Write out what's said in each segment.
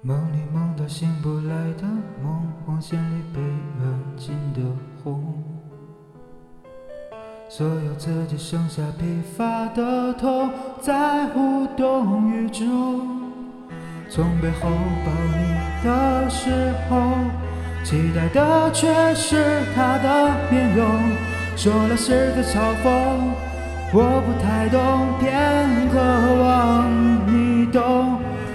梦里梦到醒不来的梦，光线里被燃尽的红，所有自己剩下疲乏的痛，在无动于衷。从背后抱你的时候，期待的却是他的面容，说了是在嘲讽，我不太懂，偏渴望你懂。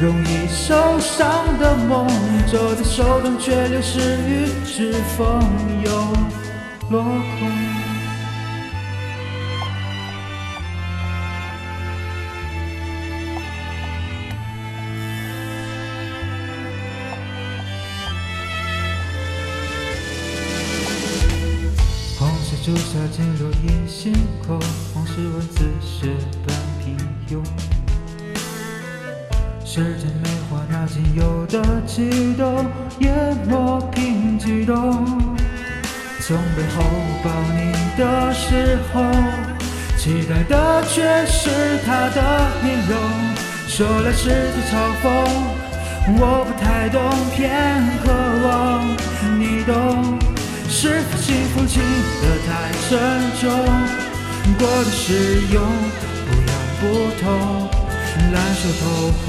容易受伤的梦，握在手中却流失于指缝，又落空。红色朱砂进入你心口，红是文字写般平庸。时间美化那仅有的悸动，淹没平激动。从背后抱你的时候，期待的却是他的面容。说来是在嘲讽，我不太懂，偏渴望你懂。是否幸福轻得太沉重？过度使用，不痒不痛。烂熟透红，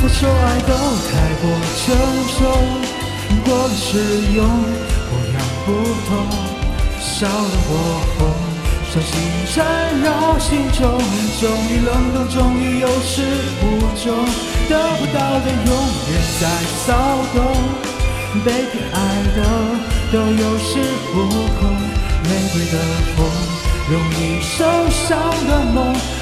否说爱都太过沉重，过了使用，不痒不痛，少了火红，伤心缠绕心中，终于冷冻，终于有始无终，得不到的永远在骚动，被偏爱的都有恃无恐，玫瑰的红，容易受伤的梦。